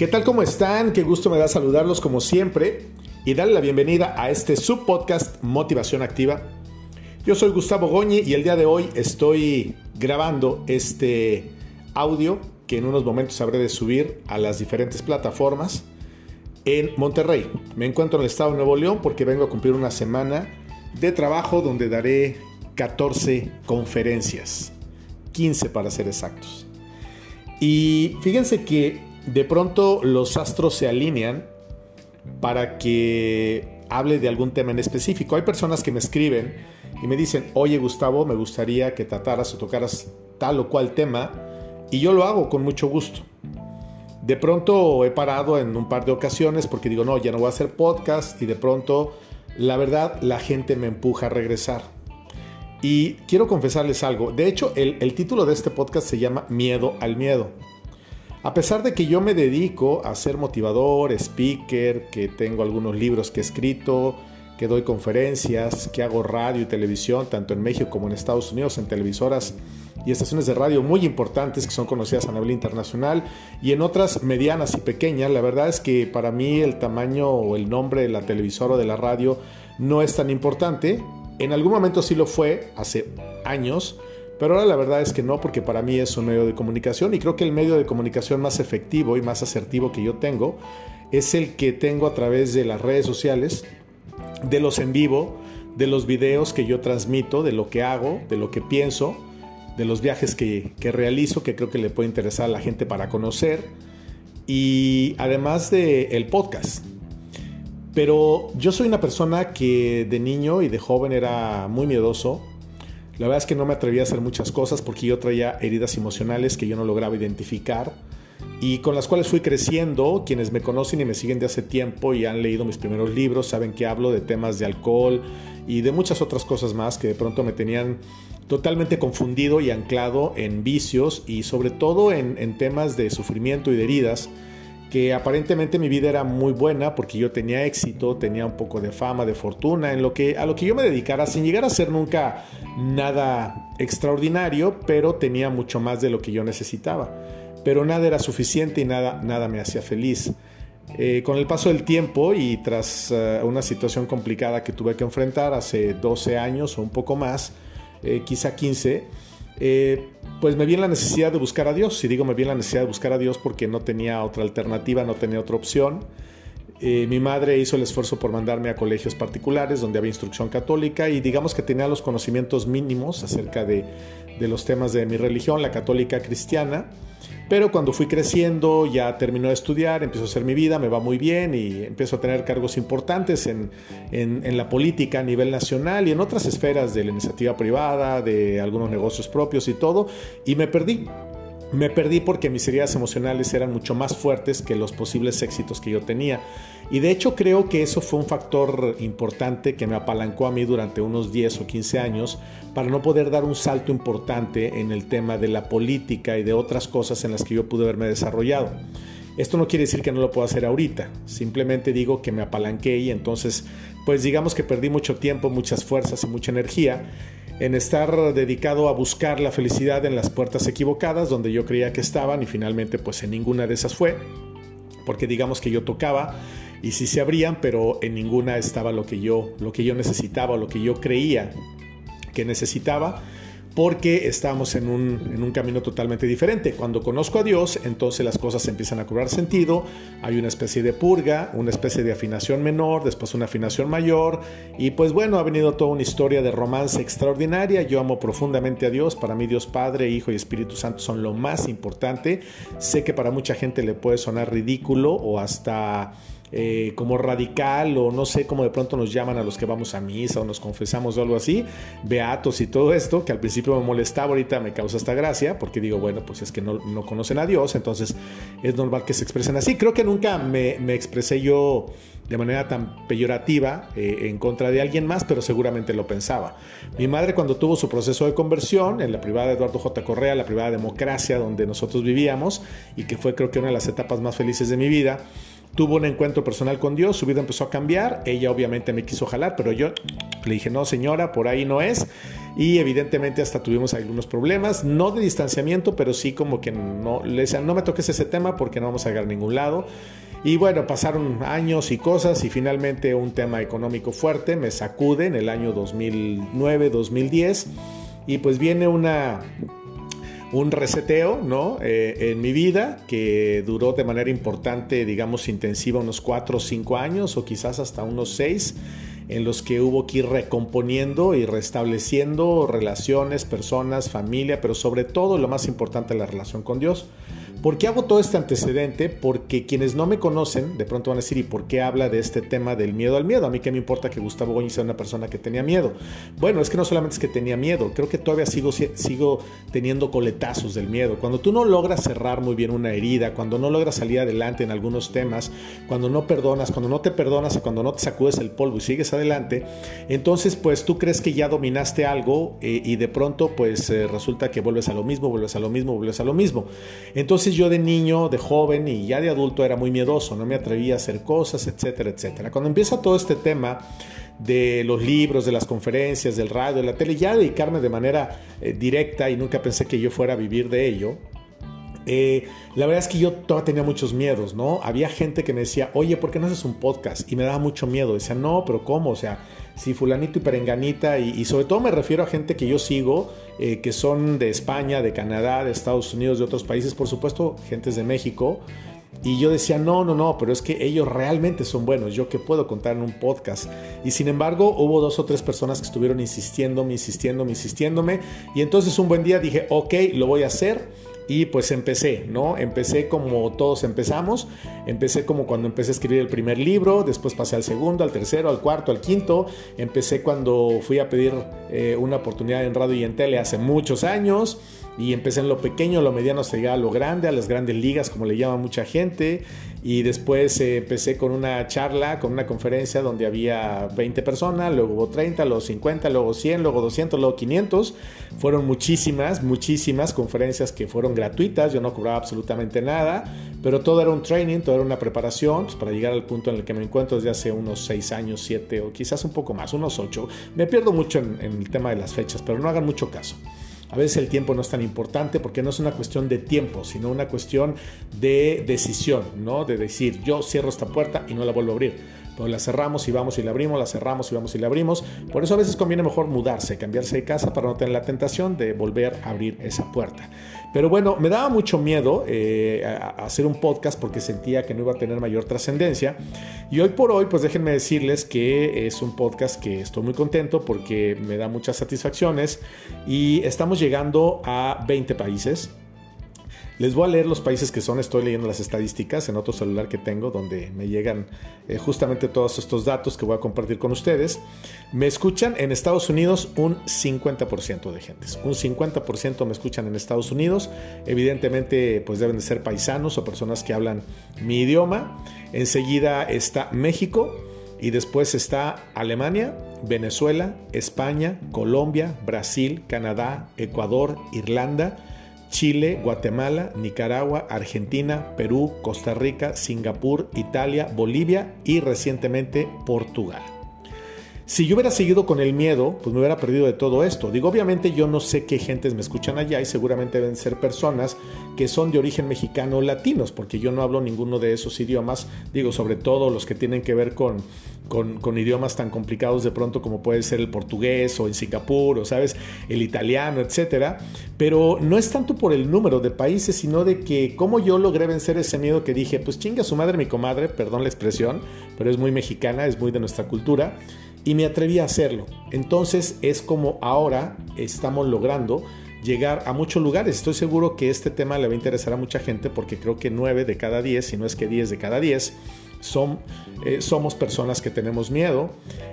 ¿Qué tal? ¿Cómo están? Qué gusto me da saludarlos como siempre y darle la bienvenida a este subpodcast Motivación Activa. Yo soy Gustavo Goñi y el día de hoy estoy grabando este audio que en unos momentos habré de subir a las diferentes plataformas en Monterrey. Me encuentro en el estado de Nuevo León porque vengo a cumplir una semana de trabajo donde daré 14 conferencias, 15 para ser exactos. Y fíjense que de pronto los astros se alinean para que hable de algún tema en específico. Hay personas que me escriben y me dicen, oye Gustavo, me gustaría que trataras o tocaras tal o cual tema, y yo lo hago con mucho gusto. De pronto he parado en un par de ocasiones porque digo, no, ya no voy a hacer podcast y de pronto, la verdad, la gente me empuja a regresar. Y quiero confesarles algo. De hecho, el, el título de este podcast se llama Miedo al Miedo. A pesar de que yo me dedico a ser motivador, speaker, que tengo algunos libros que he escrito, que doy conferencias, que hago radio y televisión, tanto en México como en Estados Unidos, en televisoras y estaciones de radio muy importantes que son conocidas a nivel internacional y en otras medianas y pequeñas, la verdad es que para mí el tamaño o el nombre de la televisora o de la radio no es tan importante. En algún momento sí lo fue, hace años, pero ahora la verdad es que no, porque para mí es un medio de comunicación y creo que el medio de comunicación más efectivo y más asertivo que yo tengo es el que tengo a través de las redes sociales, de los en vivo, de los videos que yo transmito, de lo que hago, de lo que pienso, de los viajes que, realizo, que creo que le puede interesar a la gente para conocer, y además del el podcast. Pero yo soy una persona que de niño y de joven era muy miedoso, la verdad es que no me atreví a hacer muchas cosas porque yo traía heridas emocionales que yo no lograba identificar y con las cuales fui creciendo. Quienes me conocen y me siguen de hace tiempo y han leído mis primeros libros saben que hablo de temas de alcohol y de muchas otras cosas más que de pronto me tenían totalmente confundido y anclado en vicios y sobre todo en, en temas de sufrimiento y de heridas que aparentemente mi vida era muy buena porque yo tenía éxito, tenía un poco de fama, de fortuna, en lo que a lo que yo me dedicara sin llegar a ser nunca nada extraordinario, pero tenía mucho más de lo que yo necesitaba. Pero nada era suficiente y nada, nada me hacía feliz. Eh, con el paso del tiempo y tras uh, una situación complicada que tuve que enfrentar hace 12 años o un poco más, eh, quizá 15, eh, pues me vi en la necesidad de buscar a Dios. Y digo me vi en la necesidad de buscar a Dios porque no tenía otra alternativa, no tenía otra opción. Eh, mi madre hizo el esfuerzo por mandarme a colegios particulares donde había instrucción católica y digamos que tenía los conocimientos mínimos acerca de, los temas de mi religión, la católica cristiana. Pero cuando fui creciendo, ya terminó de estudiar, empiezo a hacer mi vida, me va muy bien y empiezo a tener cargos importantes en, la política a nivel nacional y en otras esferas de la iniciativa privada, de algunos negocios propios y todo, y me perdí. Me perdí porque mis heridas emocionales eran mucho más fuertes que los posibles éxitos que yo tenía. Y de hecho creo que eso fue un factor importante que me apalancó a mí durante unos 10 o 15 años para no poder dar un salto importante en el tema de la política y de otras cosas en las que yo pude haberme desarrollado. Esto no quiere decir que no lo pueda hacer ahorita, simplemente digo que me apalanqué y entonces pues digamos que perdí mucho tiempo, muchas fuerzas y mucha energía en estar dedicado a buscar la felicidad en las puertas equivocadas donde yo creía que estaban y finalmente pues en ninguna de esas fue, porque digamos que yo tocaba y sí se abrían, pero en ninguna estaba lo que yo lo que yo necesitaba, lo que yo creía que necesitaba porque estamos en un, camino totalmente diferente. Cuando conozco a Dios, entonces las cosas empiezan a cobrar sentido, hay una especie de purga, una especie de afinación menor, después una afinación mayor, y pues bueno, ha venido toda una historia de romance extraordinaria, yo amo profundamente a Dios, para mí Dios Padre, Hijo y Espíritu Santo son lo más importante, sé que para mucha gente le puede sonar ridículo o hasta eh, como radical o no sé cómo de pronto nos llaman a los que vamos a misa o nos confesamos o algo así, beatos y todo esto, que al principio me molestaba, ahorita me causa esta gracia, porque digo, bueno, pues es que no, no conocen a Dios, entonces es normal que se expresen así. Creo que nunca me, me expresé yo de manera tan peyorativa eh, en contra de alguien más, pero seguramente lo pensaba. Mi madre cuando tuvo su proceso de conversión en la privada de Eduardo J. Correa, la privada democracia donde nosotros vivíamos y que fue creo que una de las etapas más felices de mi vida, tuvo un encuentro personal con Dios, su vida empezó a cambiar, ella obviamente me quiso jalar, pero yo le dije, no señora, por ahí no es. Y evidentemente hasta tuvimos algunos problemas, no de distanciamiento, pero sí como que no, le decía, no me toques ese tema porque no vamos a llegar a ningún lado. Y bueno, pasaron años y cosas y finalmente un tema económico fuerte me sacude en el año 2009, 2010 y pues viene una un reseteo ¿no? Eh, en mi vida que duró de manera importante, digamos, intensiva unos 4 o 5 años o quizás hasta unos 6 en los que hubo que ir recomponiendo y restableciendo relaciones, personas, familia, pero sobre todo lo más importante la relación con Dios. ¿Por qué hago todo este antecedente? Porque quienes no me conocen de pronto van a decir, ¿y por qué habla de este tema del miedo al miedo? A mí qué me importa que Gustavo Goñi sea una persona que tenía miedo. Bueno, es que no solamente es que tenía miedo, creo que todavía sigo, sigo teniendo coletazos del miedo. Cuando tú no logras cerrar muy bien una herida, cuando no logras salir adelante en algunos temas, cuando no perdonas, cuando no te perdonas y cuando no te sacudes el polvo y sigues adelante, entonces pues tú crees que ya dominaste algo eh, y de pronto pues eh, resulta que vuelves a lo mismo, vuelves a lo mismo, vuelves a lo mismo. Entonces yo de niño, de joven y ya de adulto era muy miedoso, no me atrevía a hacer cosas, etcétera, etcétera. Cuando empieza todo este tema de los libros, de las conferencias, del radio, de la tele, ya dedicarme de manera eh, directa y nunca pensé que yo fuera a vivir de ello, eh, la verdad es que yo todavía tenía muchos miedos, ¿no? Había gente que me decía, oye, ¿por qué no haces un podcast? Y me daba mucho miedo. Decía, no, pero ¿cómo? O sea, si fulanito y perenganita, y, sobre todo me refiero a gente que yo sigo, eh, que son de España, de Canadá, de Estados Unidos, de otros países, por supuesto, gentes de México. Y yo decía, no, no, no, pero es que ellos realmente son buenos, yo que puedo contar en un podcast. Y sin embargo, hubo dos o tres personas que estuvieron insistiéndome, insistiéndome, insistiéndome. Y entonces un buen día dije, ok, lo voy a hacer y pues empecé, ¿no? Empecé como todos empezamos, empecé como cuando empecé a escribir el primer libro, después pasé al segundo, al tercero, al cuarto, al quinto, empecé cuando fui a pedir eh, una oportunidad en radio y en tele hace muchos años, y empecé en lo pequeño, lo mediano hasta llegar a lo grande, a las grandes ligas, como le llama mucha gente. Y después eh, empecé con una charla, con una conferencia donde había 20 personas, luego hubo 30, luego 50, luego 100, luego 200, luego 500. Fueron muchísimas, muchísimas conferencias que fueron gratuitas, yo no cobraba absolutamente nada, pero todo era un training, todo era una preparación pues, para llegar al punto en el que me encuentro desde hace unos 6 años, 7 o quizás un poco más, unos 8. Me pierdo mucho en el tema de las fechas, pero no hagan mucho caso. A veces el tiempo no es tan importante porque no es una cuestión de tiempo, sino una cuestión de decisión, ¿no? De decir, yo cierro esta puerta y no la vuelvo a abrir. Pero la cerramos y vamos y la abrimos, la cerramos y vamos y la abrimos. Por eso a veces conviene mejor mudarse, cambiarse de casa para no tener la tentación de volver a abrir esa puerta. Pero bueno, me daba mucho miedo eh, hacer un podcast porque sentía que no iba a tener mayor trascendencia. Y hoy por hoy, pues déjenme decirles que es un podcast que estoy muy contento porque me da muchas satisfacciones y estamos llegando a 20 países. Les voy a leer los países que son, estoy leyendo las estadísticas en otro celular que tengo donde me llegan eh, justamente todos estos datos que voy a compartir con ustedes. Me escuchan en Estados Unidos un 50% de gentes, un 50% me escuchan en Estados Unidos, evidentemente pues deben de ser paisanos o personas que hablan mi idioma. Enseguida está México y después está Alemania, Venezuela, España, Colombia, Brasil, Canadá, Ecuador, Irlanda, Chile, Guatemala, Nicaragua, Argentina, Perú, Costa Rica, Singapur, Italia, Bolivia y recientemente Portugal. Si yo hubiera seguido con el miedo, pues me hubiera perdido de todo esto. Digo, obviamente yo no sé qué gentes me escuchan allá y seguramente deben ser personas que son de origen mexicano o latinos, porque yo no hablo ninguno de esos idiomas, digo, sobre todo los que tienen que ver con, con, idiomas tan complicados de pronto como puede ser el portugués o en Singapur o, sabes, el italiano, etcétera. Pero no es tanto por el número de países, sino de que como yo logré vencer ese miedo que dije, pues chinga su madre, mi comadre, perdón la expresión, pero es muy mexicana, es muy de nuestra cultura y me atreví a hacerlo. Entonces es como ahora estamos logrando llegar a muchos lugares. Estoy seguro que este tema le va a interesar a mucha gente porque creo que 9 de cada 10, si no es que 10 de cada 10, son, eh, somos personas que tenemos miedo.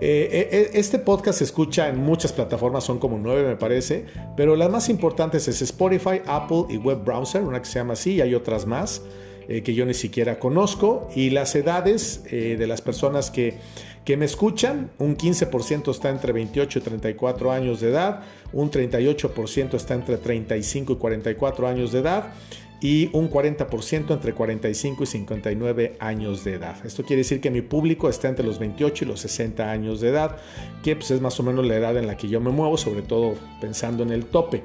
Eh, eh, este podcast se escucha en muchas plataformas, son como 9 me parece, pero las más importantes es Spotify, Apple y Web Browser, una que se llama así y hay otras más. Que yo ni siquiera conozco y las edades de las personas que que me escuchan, un 15% está entre 28 y 34 años de edad, un 38% está entre 35 y 44 años de edad y un 40% entre 45 y 59 años de edad. Esto quiere decir que mi público está entre los 28 y los 60 años de edad, que pues, es más o menos la edad en la que yo me muevo, sobre todo pensando en el tope.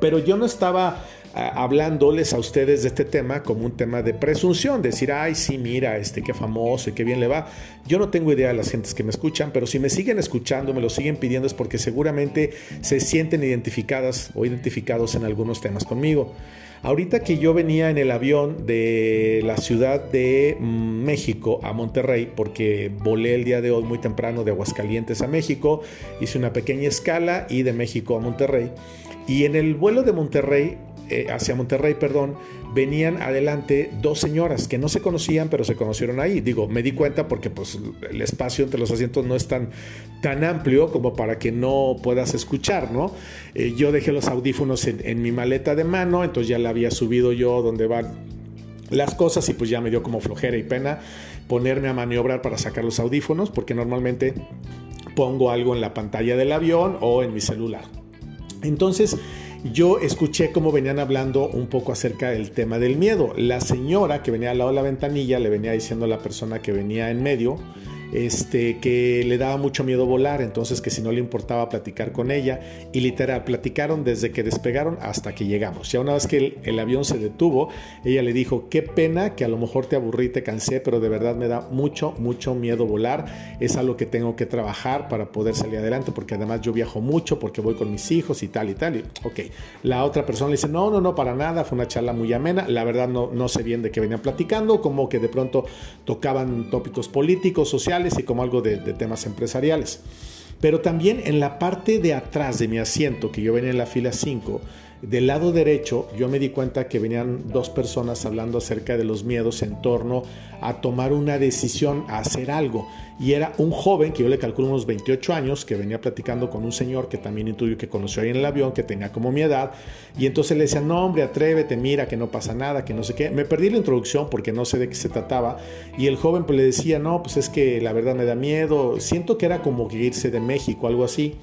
Pero yo no estaba hablándoles a ustedes de este tema como un tema de presunción, decir, ay, sí, mira, este, qué famoso y qué bien le va. Yo no tengo idea de las gentes que me escuchan, pero si me siguen escuchando, me lo siguen pidiendo, es porque seguramente se sienten identificadas o identificados en algunos temas conmigo. Ahorita que yo venía en el avión de la Ciudad de México a Monterrey, porque volé el día de hoy muy temprano de Aguascalientes a México, hice una pequeña escala y de México a Monterrey. Y en el vuelo de Monterrey eh, hacia Monterrey, perdón, venían adelante dos señoras que no se conocían, pero se conocieron ahí. Digo, me di cuenta porque pues, el espacio entre los asientos no es tan, tan amplio como para que no puedas escuchar, ¿no? Eh, yo dejé los audífonos en, mi maleta de mano, entonces ya la había subido yo donde van las cosas y pues ya me dio como flojera y pena ponerme a maniobrar para sacar los audífonos porque normalmente pongo algo en la pantalla del avión o en mi celular. Entonces, yo escuché cómo venían hablando un poco acerca del tema del miedo. La señora que venía al lado de la ventanilla le venía diciendo a la persona que venía en medio, este, que le daba mucho miedo volar, entonces que si no le importaba platicar con ella. Y literal, platicaron desde que despegaron hasta que llegamos. Ya una vez que el, avión se detuvo, ella le dijo, qué pena que a lo mejor te aburrí, te cansé, pero de verdad me da mucho, mucho miedo volar. Es algo que tengo que trabajar para poder salir adelante, porque además yo viajo mucho, porque voy con mis hijos y tal y tal. Y, ok, la otra persona le dice, no, no, no, para nada, fue una charla muy amena. La verdad no, no sé bien de qué venían platicando, como que de pronto tocaban tópicos políticos, sociales y como algo de, de temas empresariales. Pero también en la parte de atrás de mi asiento, que yo venía en la fila 5, del lado derecho yo me di cuenta que venían dos personas hablando acerca de los miedos en torno a tomar una decisión, a hacer algo. Y era un joven que yo le calculo unos 28 años, que venía platicando con un señor que también intuyo que conoció ahí en el avión, que tenía como mi edad. Y entonces le decía, no hombre, atrévete, mira, que no pasa nada, que no sé qué. Me perdí la introducción porque no sé de qué se trataba. Y el joven pues le decía, no, pues es que la verdad me da miedo. Siento que era como que irse de México, algo así.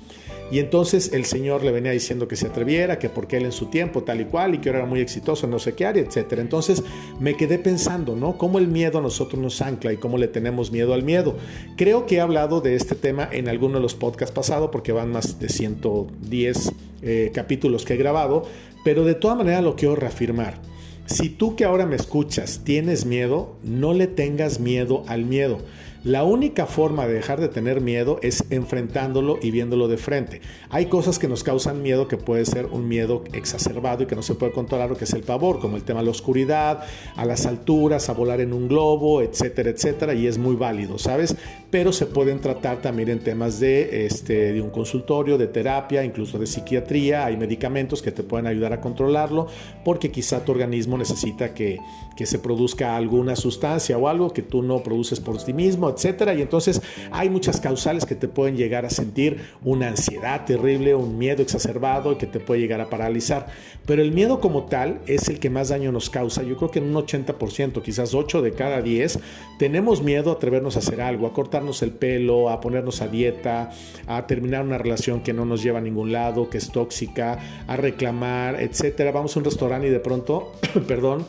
Y entonces el Señor le venía diciendo que se atreviera, que porque él en su tiempo tal y cual y que ahora era muy exitoso no sé qué área, etc. Entonces me quedé pensando, ¿no? Cómo el miedo a nosotros nos ancla y cómo le tenemos miedo al miedo. Creo que he hablado de este tema en alguno de los podcasts pasados porque van más de 110 eh, capítulos que he grabado, pero de todas maneras lo quiero reafirmar. Si tú que ahora me escuchas tienes miedo, no le tengas miedo al miedo. La única forma de dejar de tener miedo es enfrentándolo y viéndolo de frente. Hay cosas que nos causan miedo que puede ser un miedo exacerbado y que no se puede controlar, o que es el pavor, como el tema de la oscuridad, a las alturas, a volar en un globo, etcétera, etcétera, y es muy válido, ¿sabes? Pero se pueden tratar también en temas de, este, de un consultorio, de terapia, incluso de psiquiatría. Hay medicamentos que te pueden ayudar a controlarlo porque quizá tu organismo necesita que, que se produzca alguna sustancia o algo que tú no produces por ti mismo, etcétera. Y entonces hay muchas causales que te pueden llegar a sentir una ansiedad terrible, un miedo exacerbado que te puede llegar a paralizar. Pero el miedo como tal es el que más daño nos causa. Yo creo que en un 80%, quizás 8 de cada 10, tenemos miedo a atrevernos a hacer algo, a cortarnos el pelo, a ponernos a dieta, a terminar una relación que no nos lleva a ningún lado, que es tóxica, a reclamar, etcétera. Vamos a un restaurante y de pronto, perdón,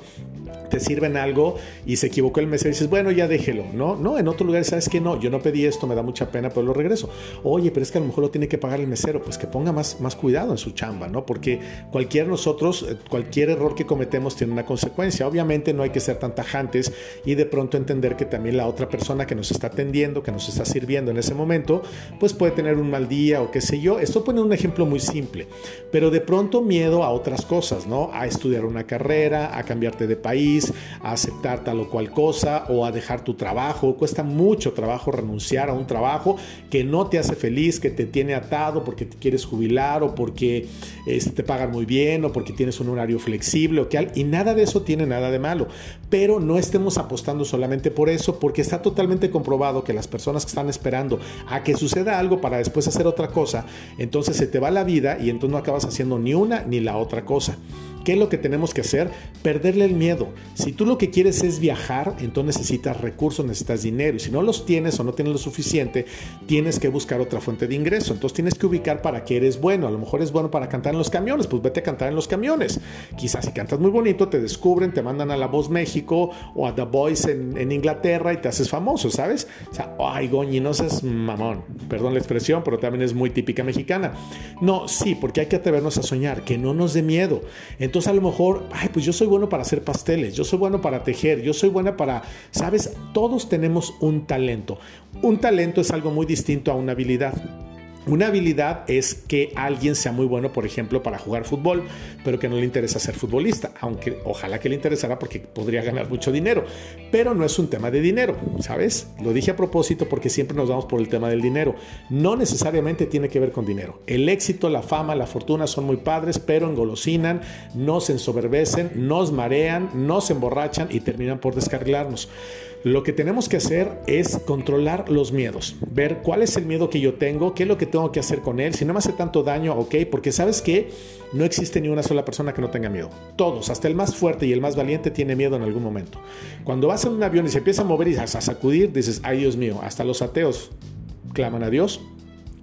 te sirven algo y se equivocó el mesero y dices, bueno, ya déjelo, ¿no? No, en otro lugar sabes que no, yo no pedí esto, me da mucha pena, pero lo regreso. Oye, pero es que a lo mejor lo tiene que pagar el mesero, pues que ponga más, más cuidado en su chamba, ¿no? Porque cualquier nosotros, eh, cualquier error que cometemos tiene una consecuencia. Obviamente no hay que ser tan tajantes y de pronto entender que también la otra persona que nos está atendiendo, que nos está sirviendo en ese momento, pues puede tener un mal día o qué sé yo. Esto pone un ejemplo muy simple, pero de pronto miedo a otras cosas, ¿no? A estudiar una carrera, a cambiarte de país, a aceptar tal o cual cosa o a dejar tu trabajo. Cuesta mucho trabajo renunciar a un trabajo que no te hace feliz, que te tiene atado porque te quieres jubilar o porque este, te pagan muy bien o porque tienes un horario flexible o que y nada de eso tiene nada de malo. Pero no estemos apostando solamente por eso porque está totalmente comprobado que las personas que están esperando a que suceda algo para después hacer otra cosa, entonces se te va la vida y entonces no acabas haciendo ni una ni la otra cosa. ¿Qué es lo que tenemos que hacer? Perderle el miedo. Si tú lo que quieres es viajar, entonces necesitas recursos, necesitas dinero. Y si no los tienes o no tienes lo suficiente, tienes que buscar otra fuente de ingreso. Entonces tienes que ubicar para qué eres bueno. A lo mejor es bueno para cantar en los camiones, pues vete a cantar en los camiones. Quizás si cantas muy bonito, te descubren, te mandan a La Voz México o a The Voice en, Inglaterra y te haces famoso, ¿sabes? O sea, ay, Goñi, no seas mamón. Perdón la expresión, pero también es muy típica mexicana. No, sí, porque hay que atrevernos a soñar, que no nos dé miedo. Entonces a lo mejor, ay, pues yo soy bueno para hacer pasteles, yo soy bueno para tejer, yo soy buena para, ¿sabes? Todos tenemos un talento. Un talento es algo muy distinto a una habilidad. Una habilidad es que alguien sea muy bueno, por ejemplo, para jugar fútbol, pero que no le interesa ser futbolista, aunque ojalá que le interesara porque podría ganar mucho dinero. Pero no es un tema de dinero, ¿sabes? Lo dije a propósito porque siempre nos vamos por el tema del dinero. No necesariamente tiene que ver con dinero. El éxito, la fama, la fortuna son muy padres, pero engolosinan, nos ensoberbecen, nos marean, nos emborrachan y terminan por descarrilarnos. Lo que tenemos que hacer es controlar los miedos, ver cuál es el miedo que yo tengo, qué es lo que tengo que hacer con él, si no me hace tanto daño, ok, porque sabes que no existe ni una sola persona que no tenga miedo. Todos, hasta el más fuerte y el más valiente tiene miedo en algún momento. Cuando vas en un avión y se empieza a mover y a sacudir, dices, ay Dios mío, hasta los ateos claman a Dios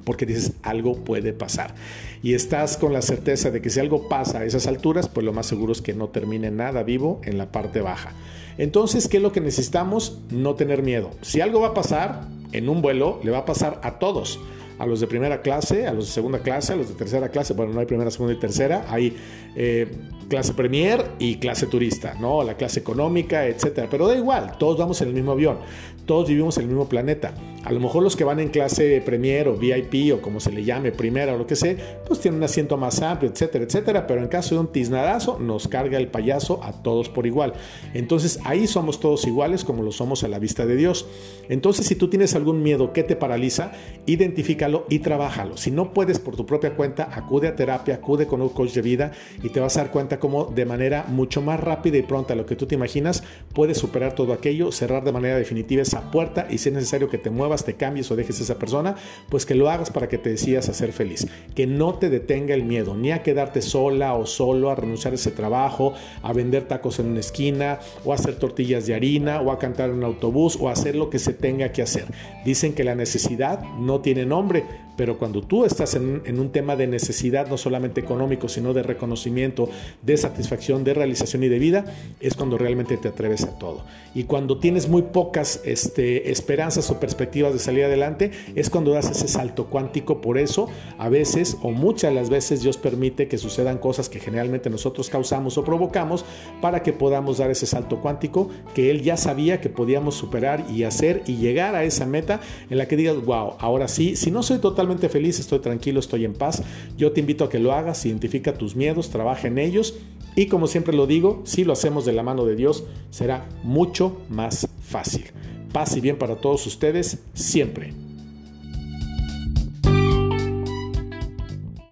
porque dices algo puede pasar. Y estás con la certeza de que si algo pasa a esas alturas, pues lo más seguro es que no termine nada vivo en la parte baja. Entonces, ¿qué es lo que necesitamos? No tener miedo. Si algo va a pasar en un vuelo, le va a pasar a todos a los de primera clase, a los de segunda clase, a los de tercera clase. Bueno, no hay primera, segunda y tercera. Hay eh, clase premier y clase turista, ¿no? La clase económica, etcétera. Pero da igual, todos vamos en el mismo avión, todos vivimos en el mismo planeta. A lo mejor los que van en clase premier o VIP o como se le llame, primera o lo que sea, pues tienen un asiento más amplio, etcétera, etcétera. Pero en caso de un tiznadazo, nos carga el payaso a todos por igual. Entonces ahí somos todos iguales como lo somos a la vista de Dios. Entonces, si tú tienes algún miedo que te paraliza, identifícalo y trabájalo. Si no puedes por tu propia cuenta, acude a terapia, acude con un coach de vida y te vas a dar cuenta como de manera mucho más rápida y pronta a lo que tú te imaginas, puedes superar todo aquello, cerrar de manera definitiva esa puerta y si es necesario que te muevas, te cambies o dejes a esa persona, pues que lo hagas para que te decidas a ser feliz. Que no te detenga el miedo, ni a quedarte sola o solo, a renunciar a ese trabajo, a vender tacos en una esquina, o a hacer tortillas de harina, o a cantar en un autobús, o a hacer lo que se tenga que hacer. Dicen que la necesidad no tiene nombre, pero cuando tú estás en, en, un tema de necesidad, no solamente económico, sino de reconocimiento, de satisfacción, de realización y de vida, es cuando realmente te atreves a todo. Y cuando tienes muy pocas este, esperanzas o perspectivas de salir adelante, es cuando das ese salto cuántico. Por eso, a veces o muchas las veces Dios permite que sucedan cosas que generalmente nosotros causamos o provocamos para que podamos dar ese salto cuántico que Él ya sabía que podíamos superar y hacer y llegar a esa meta en la que digas, wow, ahora sí, si no soy total feliz, estoy tranquilo, estoy en paz. Yo te invito a que lo hagas, identifica tus miedos, trabaja en ellos y como siempre lo digo, si lo hacemos de la mano de Dios, será mucho más fácil. Paz y bien para todos ustedes siempre.